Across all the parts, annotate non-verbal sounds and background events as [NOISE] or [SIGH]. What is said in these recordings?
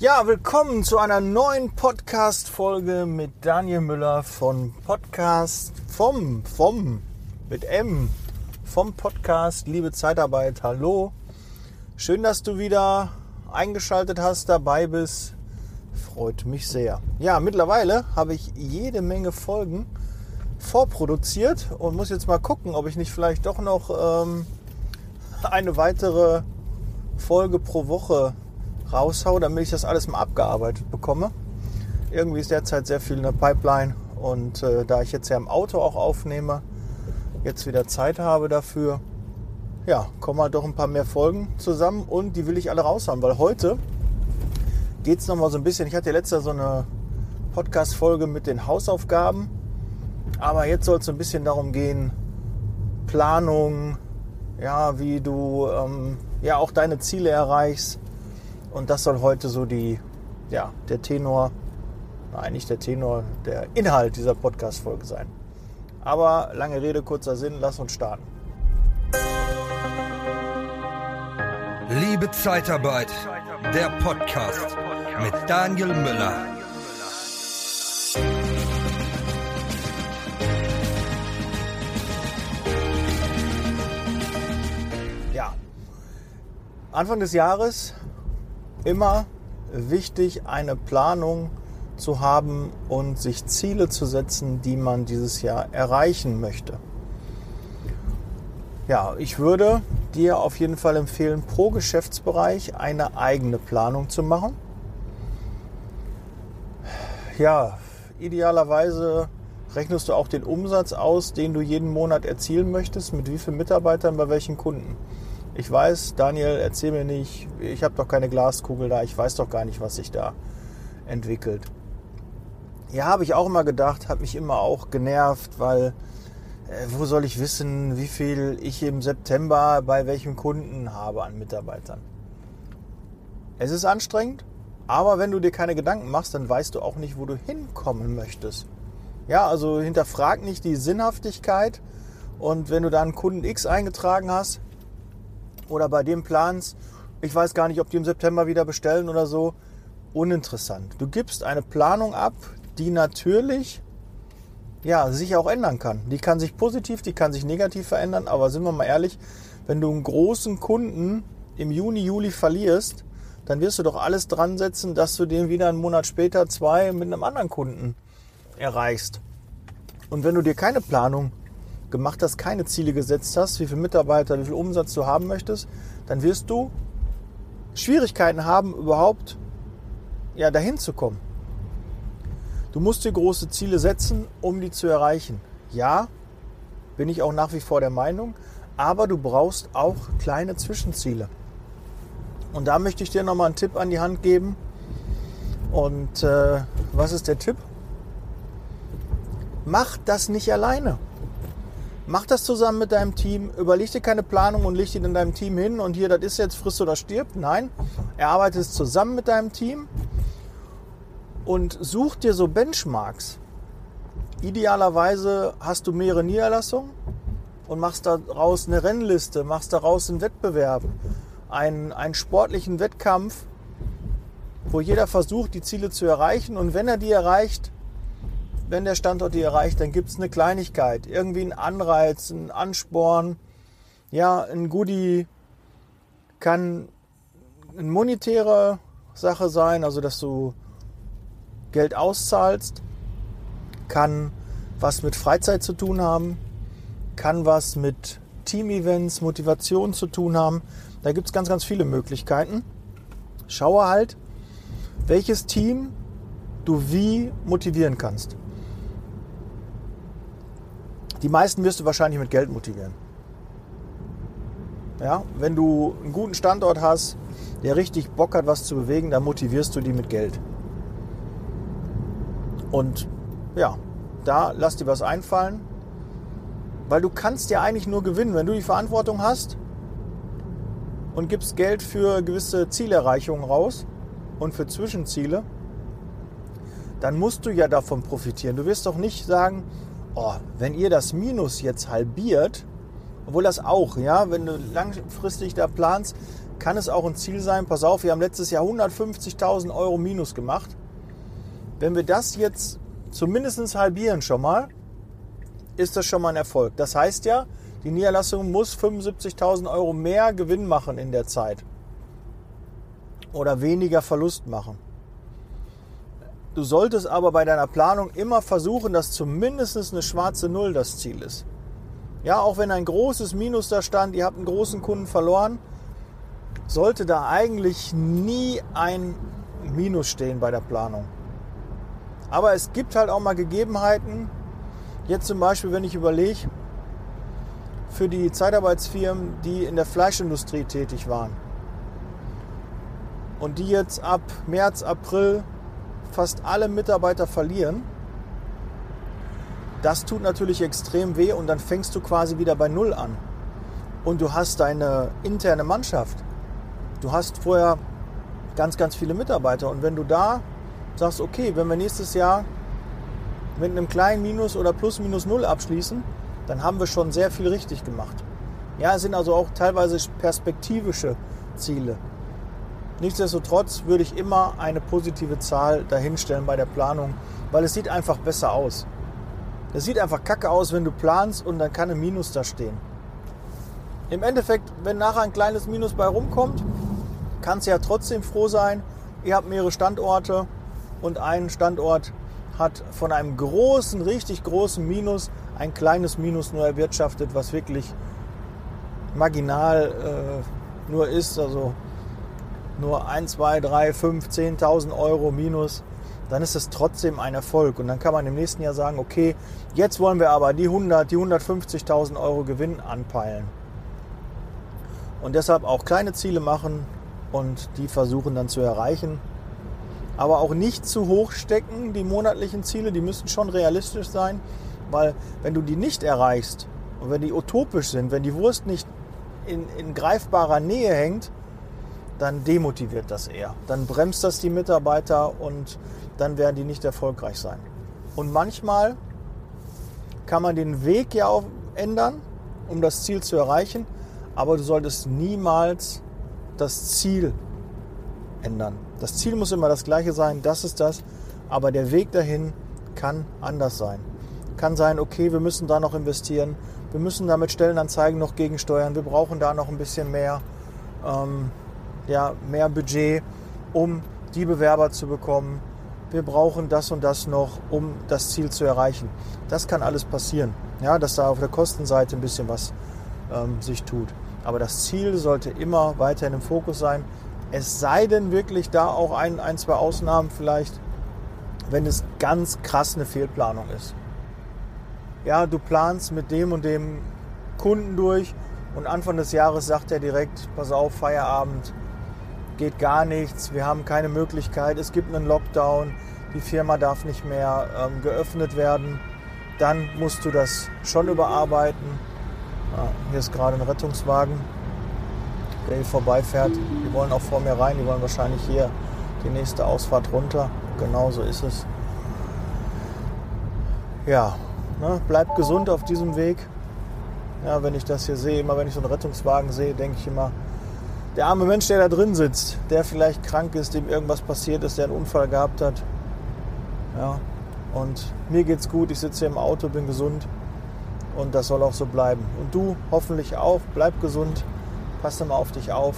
Ja, willkommen zu einer neuen Podcast-Folge mit Daniel Müller von Podcast vom, vom, mit M, vom Podcast Liebe Zeitarbeit. Hallo. Schön, dass du wieder eingeschaltet hast, dabei bist. Freut mich sehr. Ja, mittlerweile habe ich jede Menge Folgen vorproduziert und muss jetzt mal gucken, ob ich nicht vielleicht doch noch ähm, eine weitere Folge pro Woche raushau, damit ich das alles mal abgearbeitet bekomme. Irgendwie ist derzeit sehr viel in der Pipeline und äh, da ich jetzt ja im Auto auch aufnehme, jetzt wieder Zeit habe dafür, ja, kommen halt doch ein paar mehr Folgen zusammen und die will ich alle raushauen, weil heute geht es nochmal so ein bisschen, ich hatte ja letztes so eine Podcast-Folge mit den Hausaufgaben, aber jetzt soll es so ein bisschen darum gehen, Planung, ja, wie du ähm, ja auch deine Ziele erreichst, und das soll heute so die, ja, der Tenor, nein, nicht der Tenor, der Inhalt dieser Podcast-Folge sein. Aber lange Rede, kurzer Sinn, lass uns starten. Liebe Zeitarbeit, der Podcast mit Daniel Müller. Ja, Anfang des Jahres immer wichtig, eine Planung zu haben und sich Ziele zu setzen, die man dieses Jahr erreichen möchte. Ja, ich würde dir auf jeden Fall empfehlen, pro Geschäftsbereich eine eigene Planung zu machen. Ja, idealerweise rechnest du auch den Umsatz aus, den du jeden Monat erzielen möchtest, mit wie vielen Mitarbeitern bei welchen Kunden. Ich weiß, Daniel, erzähl mir nicht, ich habe doch keine Glaskugel da, ich weiß doch gar nicht, was sich da entwickelt. Ja, habe ich auch immer gedacht, hat mich immer auch genervt, weil äh, wo soll ich wissen, wie viel ich im September bei welchem Kunden habe an Mitarbeitern? Es ist anstrengend, aber wenn du dir keine Gedanken machst, dann weißt du auch nicht, wo du hinkommen möchtest. Ja, also hinterfrag nicht die Sinnhaftigkeit und wenn du da einen Kunden X eingetragen hast, oder bei dem Plans, ich weiß gar nicht, ob die im September wieder bestellen oder so, uninteressant. Du gibst eine Planung ab, die natürlich ja, sich auch ändern kann. Die kann sich positiv, die kann sich negativ verändern, aber sind wir mal ehrlich, wenn du einen großen Kunden im Juni, Juli verlierst, dann wirst du doch alles dran setzen, dass du den wieder einen Monat später, zwei mit einem anderen Kunden erreichst. Und wenn du dir keine Planung gemacht hast, keine Ziele gesetzt hast, wie viele Mitarbeiter, wie viel Umsatz du haben möchtest, dann wirst du Schwierigkeiten haben, überhaupt ja, dahin zu kommen. Du musst dir große Ziele setzen, um die zu erreichen. Ja, bin ich auch nach wie vor der Meinung, aber du brauchst auch kleine Zwischenziele. Und da möchte ich dir nochmal einen Tipp an die Hand geben. Und äh, was ist der Tipp? Mach das nicht alleine. Mach das zusammen mit deinem Team. Überleg dir keine Planung und leg die in deinem Team hin und hier, das ist jetzt friss oder stirbt. Nein, erarbeite es zusammen mit deinem Team und such dir so Benchmarks. Idealerweise hast du mehrere Niederlassungen und machst daraus eine Rennliste, machst daraus einen Wettbewerb, einen, einen sportlichen Wettkampf, wo jeder versucht, die Ziele zu erreichen. Und wenn er die erreicht, wenn der Standort die erreicht, dann gibt es eine Kleinigkeit, irgendwie einen Anreiz, einen Ansporn, ja, ein Goodie kann eine monetäre Sache sein, also dass du Geld auszahlst, kann was mit Freizeit zu tun haben, kann was mit Team-Events, Motivation zu tun haben. Da gibt es ganz, ganz viele Möglichkeiten. Schaue halt, welches Team du wie motivieren kannst. Die meisten wirst du wahrscheinlich mit Geld motivieren. Ja, wenn du einen guten Standort hast, der richtig Bock hat, was zu bewegen, dann motivierst du die mit Geld. Und ja, da lass dir was einfallen, weil du kannst ja eigentlich nur gewinnen, wenn du die Verantwortung hast und gibst Geld für gewisse Zielerreichungen raus und für Zwischenziele, dann musst du ja davon profitieren. Du wirst doch nicht sagen, oh, wenn ihr das Minus jetzt halbiert, obwohl das auch, ja, wenn du langfristig da planst, kann es auch ein Ziel sein, pass auf, wir haben letztes Jahr 150.000 Euro Minus gemacht. Wenn wir das jetzt zumindest halbieren schon mal, ist das schon mal ein Erfolg. Das heißt ja, die Niederlassung muss 75.000 Euro mehr Gewinn machen in der Zeit. Oder weniger Verlust machen. Du solltest aber bei deiner Planung immer versuchen, dass zumindest eine schwarze Null das Ziel ist. Ja, auch wenn ein großes Minus da stand, ihr habt einen großen Kunden verloren, sollte da eigentlich nie ein Minus stehen bei der Planung. Aber es gibt halt auch mal Gegebenheiten, jetzt zum Beispiel, wenn ich überlege, für die Zeitarbeitsfirmen, die in der Fleischindustrie tätig waren und die jetzt ab März, April fast alle Mitarbeiter verlieren, das tut natürlich extrem weh und dann fängst du quasi wieder bei Null an. Und du hast deine interne Mannschaft. Du hast vorher ganz, ganz viele Mitarbeiter. Und wenn du da sagst, okay, wenn wir nächstes Jahr mit einem kleinen Minus oder plus minus Null abschließen, dann haben wir schon sehr viel richtig gemacht. Ja, es sind also auch teilweise perspektivische Ziele. Nichtsdestotrotz würde ich immer eine positive Zahl dahinstellen bei der Planung, weil es sieht einfach besser aus. Es sieht einfach kacke aus, wenn du planst und dann kann ein Minus da stehen. Im Endeffekt, wenn nachher ein kleines Minus bei rumkommt, kannst du ja trotzdem froh sein. Ihr habt mehrere Standorte und ein Standort hat von einem großen, richtig großen Minus ein kleines Minus nur erwirtschaftet, was wirklich marginal äh, nur ist. Also nur 1, 2, 3, 5, 10.000 Euro minus, dann ist es trotzdem ein Erfolg. Und dann kann man im nächsten Jahr sagen, okay, jetzt wollen wir aber die 100, die 150.000 Euro Gewinn anpeilen. Und deshalb auch kleine Ziele machen und die versuchen dann zu erreichen. Aber auch nicht zu hoch stecken, die monatlichen Ziele, die müssen schon realistisch sein, weil wenn du die nicht erreichst und wenn die utopisch sind, wenn die Wurst nicht in, in greifbarer Nähe hängt, dann demotiviert das eher. Dann bremst das die Mitarbeiter und dann werden die nicht erfolgreich sein. Und manchmal kann man den Weg ja auch ändern, um das Ziel zu erreichen, aber du solltest niemals das Ziel ändern. Das Ziel muss immer das gleiche sein, das ist das, aber der Weg dahin kann anders sein. Kann sein, okay, wir müssen da noch investieren, wir müssen da mit Stellenanzeigen noch gegensteuern, wir brauchen da noch ein bisschen mehr. Ähm, ja, mehr Budget, um die Bewerber zu bekommen. Wir brauchen das und das noch, um das Ziel zu erreichen. Das kann alles passieren, ja, dass da auf der Kostenseite ein bisschen was ähm, sich tut. Aber das Ziel sollte immer weiterhin im Fokus sein. Es sei denn wirklich da auch ein, ein, zwei Ausnahmen vielleicht, wenn es ganz krass eine Fehlplanung ist. Ja, du planst mit dem und dem Kunden durch und Anfang des Jahres sagt er direkt, pass auf, Feierabend, geht gar nichts, wir haben keine Möglichkeit, es gibt einen Lockdown, die Firma darf nicht mehr ähm, geöffnet werden, dann musst du das schon überarbeiten. Ja, hier ist gerade ein Rettungswagen, der hier vorbeifährt. Die wollen auch vor mir rein, die wollen wahrscheinlich hier die nächste Ausfahrt runter. Genau so ist es. Ja, ne, bleibt gesund auf diesem Weg. Ja, wenn ich das hier sehe, immer wenn ich so einen Rettungswagen sehe, denke ich immer, der arme Mensch, der da drin sitzt, der vielleicht krank ist, dem irgendwas passiert ist, der einen Unfall gehabt hat. Ja, und mir geht's gut, ich sitze hier im Auto, bin gesund und das soll auch so bleiben. Und du hoffentlich auch, bleib gesund, pass immer auf dich auf,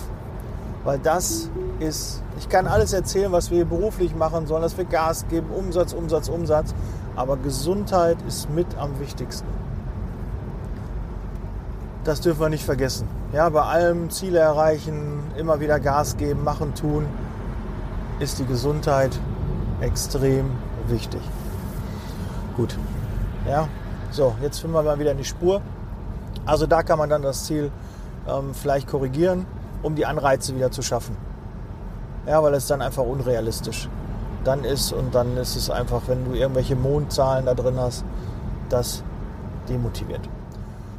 weil das ist, ich kann alles erzählen, was wir hier beruflich machen sollen, dass wir Gas geben, Umsatz, Umsatz, Umsatz, aber Gesundheit ist mit am wichtigsten. Das dürfen wir nicht vergessen. Ja, bei allem Ziele erreichen, immer wieder Gas geben, machen, tun, ist die Gesundheit extrem wichtig. Gut. Ja, so, jetzt finden wir mal wieder in die Spur. Also da kann man dann das Ziel ähm, vielleicht korrigieren, um die Anreize wieder zu schaffen. Ja, weil es dann einfach unrealistisch dann ist und dann ist es einfach, wenn du irgendwelche Mondzahlen da drin hast, das demotiviert.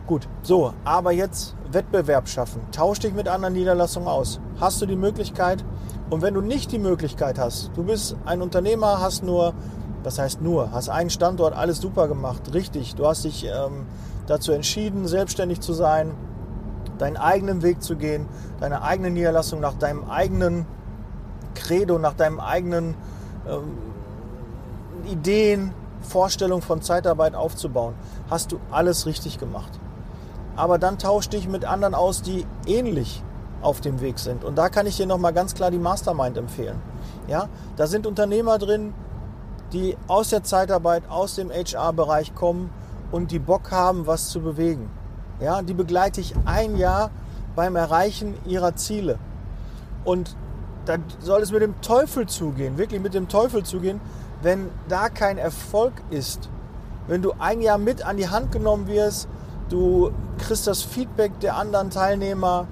Gut, so, aber jetzt Wettbewerb schaffen. Tausch dich mit anderen Niederlassungen aus. Hast du die Möglichkeit? Und wenn du nicht die Möglichkeit hast, du bist ein Unternehmer, hast nur, was heißt nur, hast einen Standort, alles super gemacht, richtig. Du hast dich ähm, dazu entschieden, selbstständig zu sein deinen eigenen Weg zu gehen, deine eigene Niederlassung nach deinem eigenen Credo, nach deinem eigenen ähm, Ideen, Vorstellung von Zeitarbeit aufzubauen, hast du alles richtig gemacht. Aber dann tausch dich mit anderen aus, die ähnlich auf dem Weg sind. Und da kann ich dir nochmal ganz klar die Mastermind empfehlen. Ja, da sind Unternehmer drin, die aus der Zeitarbeit, aus dem HR-Bereich kommen und die Bock haben, was zu bewegen. Ja, die begleite ich ein Jahr beim Erreichen ihrer Ziele. Und da soll es mit dem Teufel zugehen, wirklich mit dem Teufel zugehen, wenn da kein Erfolg ist. Wenn du ein Jahr mit an die Hand genommen wirst, du kriegst das Feedback der anderen Teilnehmer,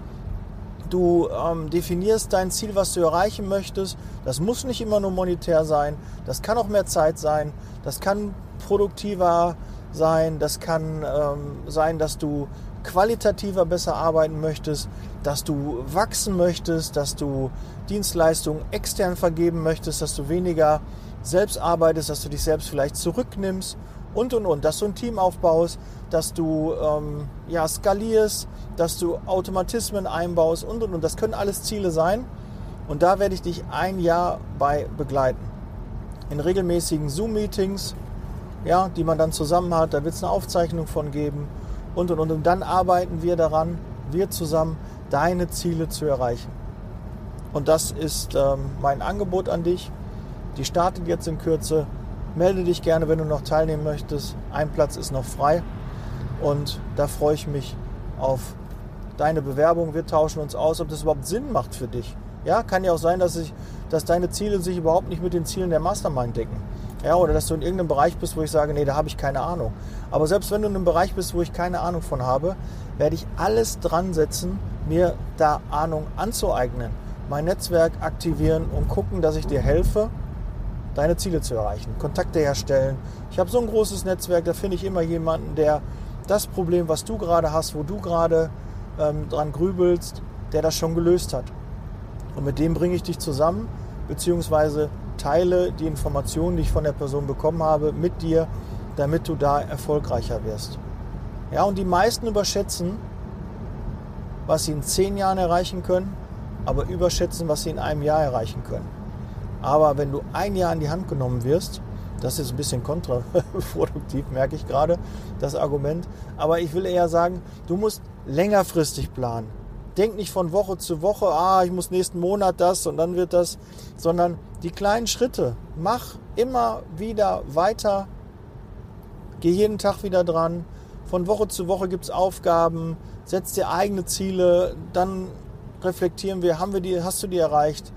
du ähm, definierst dein Ziel, was du erreichen möchtest. Das muss nicht immer nur monetär sein, das kann auch mehr Zeit sein, das kann produktiver sein, das kann ähm, sein, dass du qualitativer besser arbeiten möchtest, dass du wachsen möchtest, dass du Dienstleistungen extern vergeben möchtest, dass du weniger selbst arbeitest, dass du dich selbst vielleicht zurücknimmst und und und, dass du ein Team aufbaust, dass du ähm, ja, skalierst, dass du Automatismen einbaust und und und. Das können alles Ziele sein und da werde ich dich ein Jahr bei begleiten. In regelmäßigen Zoom-Meetings, ja, die man dann zusammen hat, da wird es eine Aufzeichnung von geben und und und. Und dann arbeiten wir daran, wir zusammen, deine Ziele zu erreichen. Und das ist ähm, mein Angebot an dich. Die startet jetzt in Kürze. Melde dich gerne, wenn du noch teilnehmen möchtest. Ein Platz ist noch frei. Und da freue ich mich auf deine Bewerbung. Wir tauschen uns aus, ob das überhaupt Sinn macht für dich. Ja, kann ja auch sein, dass, ich, dass deine Ziele sich überhaupt nicht mit den Zielen der Mastermind decken. Ja, oder dass du in irgendeinem Bereich bist, wo ich sage, nee, da habe ich keine Ahnung. Aber selbst wenn du in einem Bereich bist, wo ich keine Ahnung von habe, werde ich alles dran setzen, mir da Ahnung anzueignen. Mein Netzwerk aktivieren und gucken, dass ich dir helfe, deine Ziele zu erreichen. Kontakte herstellen. Ich habe so ein großes Netzwerk, da finde ich immer jemanden, der das Problem, was du gerade hast, wo du gerade ähm, dran grübelst, der das schon gelöst hat. Und mit dem bringe ich dich zusammen, beziehungsweise teile die Informationen, die ich von der Person bekommen habe, mit dir, damit du da erfolgreicher wirst. Ja, und die meisten überschätzen, was sie in zehn Jahren erreichen können, aber überschätzen, was sie in einem Jahr erreichen können. Aber wenn du ein Jahr in die Hand genommen wirst, das ist ein bisschen kontraproduktiv, [LAUGHS] merke ich gerade, das Argument. Aber ich will eher sagen, du musst längerfristig planen. Denk nicht von Woche zu Woche, ah, ich muss nächsten Monat das und dann wird das, sondern die kleinen Schritte. Mach immer wieder weiter. Geh jeden Tag wieder dran. Von Woche zu Woche gibt es Aufgaben. Setz dir eigene Ziele. Dann reflektieren wir, haben wir die, hast du die erreicht?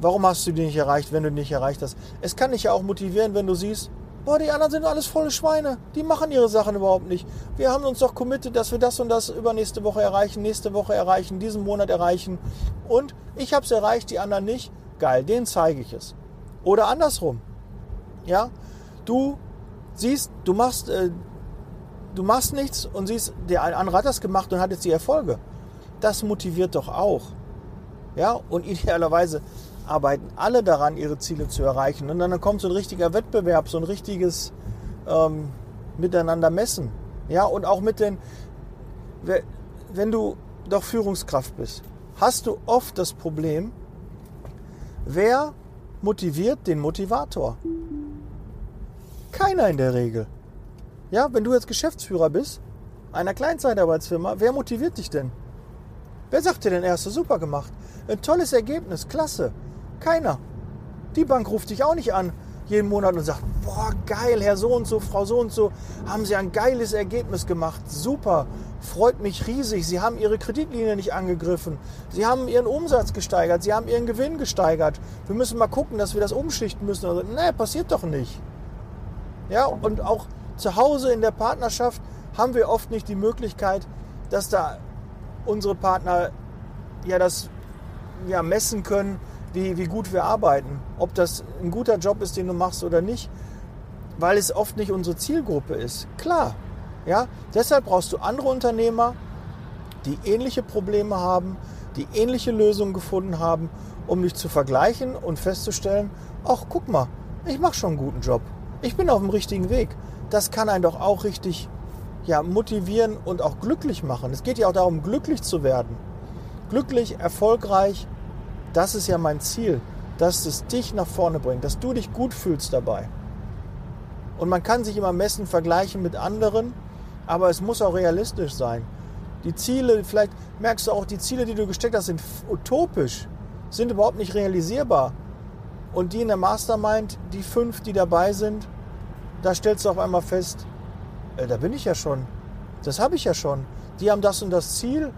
Warum hast du die nicht erreicht, wenn du die nicht erreicht hast? Es kann dich ja auch motivieren, wenn du siehst, boah, die anderen sind alles volle Schweine. Die machen ihre Sachen überhaupt nicht. Wir haben uns doch committed, dass wir das und das übernächste Woche erreichen, nächste Woche erreichen, diesen Monat erreichen. Und ich habe es erreicht, die anderen nicht. Geil, denen zeige ich es. Oder andersrum. Ja, du siehst, du machst, äh, du machst nichts und siehst, der andere hat das gemacht und hat jetzt die Erfolge. Das motiviert doch auch. Ja, und [LAUGHS] idealerweise arbeiten alle daran, ihre Ziele zu erreichen. Und dann kommt so ein richtiger Wettbewerb, so ein richtiges ähm, Miteinander messen. Ja, und auch mit den, wenn du doch Führungskraft bist, hast du oft das Problem, wer motiviert den Motivator? Keiner in der Regel. Ja, wenn du jetzt Geschäftsführer bist, einer Kleinzeitarbeitsfirma, wer motiviert dich denn? Wer sagt dir denn, er hast du super gemacht? Ein tolles Ergebnis, klasse. Keiner. Die Bank ruft dich auch nicht an jeden Monat und sagt, boah, geil, Herr so und so, Frau so und so, haben Sie ein geiles Ergebnis gemacht, super, freut mich riesig, Sie haben Ihre Kreditlinie nicht angegriffen, Sie haben Ihren Umsatz gesteigert, Sie haben Ihren Gewinn gesteigert, wir müssen mal gucken, dass wir das umschichten müssen. Also, nee, passiert doch nicht. Ja, und auch zu Hause in der Partnerschaft haben wir oft nicht die Möglichkeit, dass da unsere Partner ja das ja, messen können, wie, wie gut wir arbeiten. Ob das ein guter Job ist, den du machst oder nicht, weil es oft nicht unsere Zielgruppe ist. Klar. Ja? Deshalb brauchst du andere Unternehmer, die ähnliche Probleme haben, die ähnliche Lösungen gefunden haben, um dich zu vergleichen und festzustellen, ach guck mal, ich mache schon einen guten Job. Ich bin auf dem richtigen Weg. Das kann einen doch auch richtig ja, motivieren und auch glücklich machen. Es geht ja auch darum, glücklich zu werden. Glücklich, erfolgreich, das ist ja mein Ziel, dass es dich nach vorne bringt, dass du dich gut fühlst dabei. Und man kann sich immer messen, vergleichen mit anderen, aber es muss auch realistisch sein. Die Ziele, vielleicht merkst du auch, die Ziele, die du gesteckt hast, sind utopisch, sind überhaupt nicht realisierbar. Und die in der Mastermind, die fünf, die dabei sind, da stellst du auf einmal fest, äh, da bin ich ja schon. Das habe ich ja schon. Die haben das und das Ziel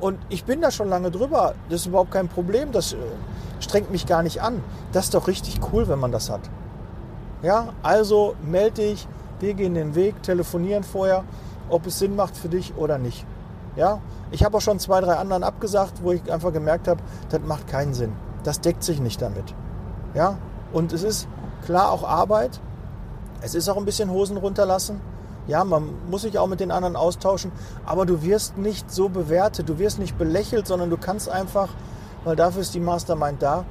und ich bin da schon lange drüber. Das ist überhaupt kein Problem. Das äh, strengt mich gar nicht an. Das ist doch richtig cool, wenn man das hat. Ja, also melde dich. Wir gehen den Weg, telefonieren vorher, ob es Sinn macht für dich oder nicht. Ja, ich habe auch schon zwei, drei anderen abgesagt, wo ich einfach gemerkt habe, das macht keinen Sinn. Das deckt sich nicht damit. Ja, und es ist klar auch Arbeit. Es ist auch ein bisschen Hosen runterlassen. Ja, man muss sich auch mit den anderen austauschen, aber du wirst nicht so bewertet, du wirst nicht belächelt, sondern du kannst einfach, weil dafür ist die Mastermind da,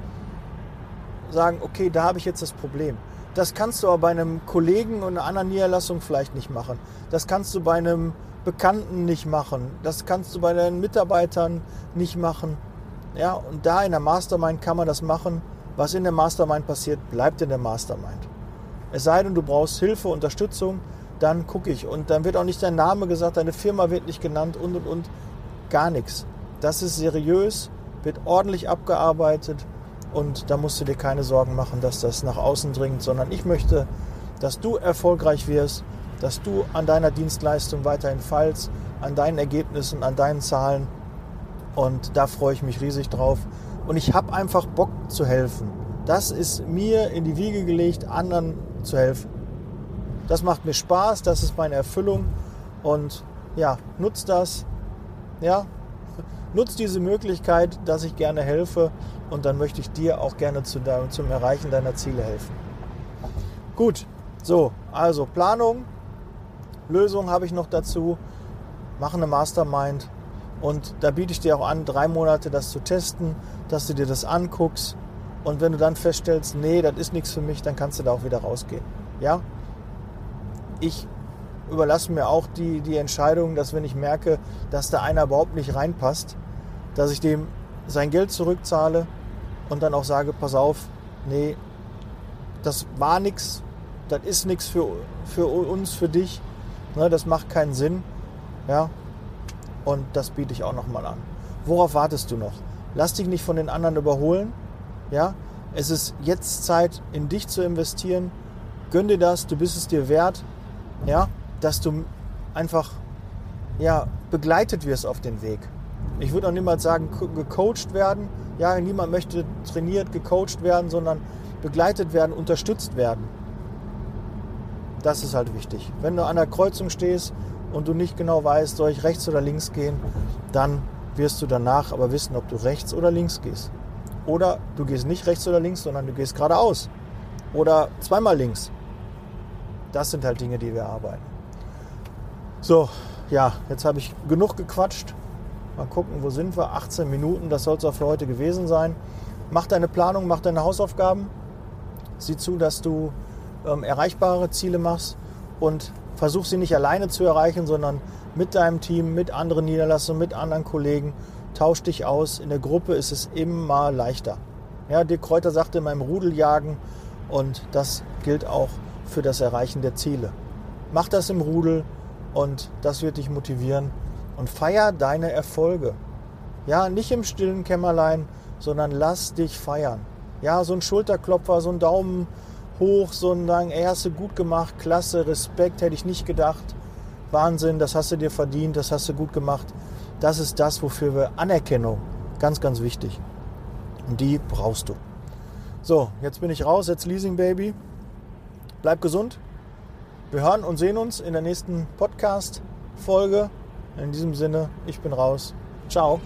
sagen, okay, da habe ich jetzt das Problem. Das kannst du aber bei einem Kollegen und einer anderen Niederlassung vielleicht nicht machen. Das kannst du bei einem Bekannten nicht machen. Das kannst du bei deinen Mitarbeitern nicht machen. Ja, und da in der Mastermind kann man das machen. Was in der Mastermind passiert, bleibt in der Mastermind. Es sei denn, du brauchst Hilfe, Unterstützung, dann gucke ich. Und dann wird auch nicht dein Name gesagt, deine Firma wird nicht genannt und und und. Gar nichts. Das ist seriös, wird ordentlich abgearbeitet und da musst du dir keine Sorgen machen, dass das nach außen dringt, sondern ich möchte, dass du erfolgreich wirst, dass du an deiner Dienstleistung weiterhin fallst, an deinen Ergebnissen, an deinen Zahlen. Und da freue ich mich riesig drauf. Und ich habe einfach Bock zu helfen. Das ist mir in die Wiege gelegt, anderen zu helfen. Das macht mir Spaß, das ist meine Erfüllung und ja, nutzt das. Ja, [LAUGHS] nutzt diese Möglichkeit, dass ich gerne helfe und dann möchte ich dir auch gerne zu deinem, zum Erreichen deiner Ziele helfen. Gut, so, also Planung, Lösung habe ich noch dazu. Mache eine Mastermind und da biete ich dir auch an, drei Monate das zu testen, dass du dir das anguckst und wenn du dann feststellst, nee, das ist nichts für mich, dann kannst du da auch wieder rausgehen. Ja, ich überlasse mir auch die, die Entscheidung, dass wenn ich merke, dass da einer überhaupt nicht reinpasst, dass ich dem sein Geld zurückzahle und dann auch sage, pass auf, nee, das war nichts, das ist nichts für, für uns, für dich, ne, das macht keinen Sinn, ja, und das biete ich auch nochmal an. Worauf wartest du noch? Lass dich nicht von den anderen überholen, ja, es ist jetzt Zeit, in dich zu investieren, gönn dir das, du bist es dir wert, ja, dass du einfach ja, begleitet wirst auf den Weg. Ich würde auch niemals sagen, gecoacht werden. Ja, niemand möchte trainiert, gecoacht werden, sondern begleitet werden, unterstützt werden. Das ist halt wichtig. Wenn du an der Kreuzung stehst und du nicht genau weißt, soll ich rechts oder links gehen, dann wirst du danach aber wissen, ob du rechts oder links gehst. Oder du gehst nicht rechts oder links, sondern du gehst geradeaus. Oder zweimal links. Das sind halt Dinge, die wir arbeiten. So, ja, jetzt habe ich genug gequatscht. Mal gucken, wo sind wir? 18 Minuten, das soll es auch für heute gewesen sein. Mach deine Planung, mach deine Hausaufgaben. Sieh zu, dass du ähm, erreichbare Ziele machst und versuch sie nicht alleine zu erreichen, sondern mit deinem Team, mit anderen Niederlassungen, mit anderen Kollegen. Tausch dich aus. In der Gruppe ist es immer leichter. Ja, Dirk Kräuter sagte in meinem Rudeljagen und das gilt auch für das Erreichen der Ziele. Mach das im Rudel und das wird dich motivieren und feier deine Erfolge. Ja, nicht im stillen Kämmerlein, sondern lass dich feiern. Ja, so ein Schulterklopfer, so ein Daumen hoch, so ein Sagen, ey, hast du gut gemacht, klasse, Respekt, hätte ich nicht gedacht. Wahnsinn, das hast du dir verdient, das hast du gut gemacht. Das ist das, wofür wir Anerkennung, ganz, ganz wichtig. Und die brauchst du. So, jetzt bin ich raus, jetzt Leasing Baby. Bleib gesund. Wir hören und sehen uns in der nächsten Podcast-Folge. In diesem Sinne, ich bin raus. Ciao.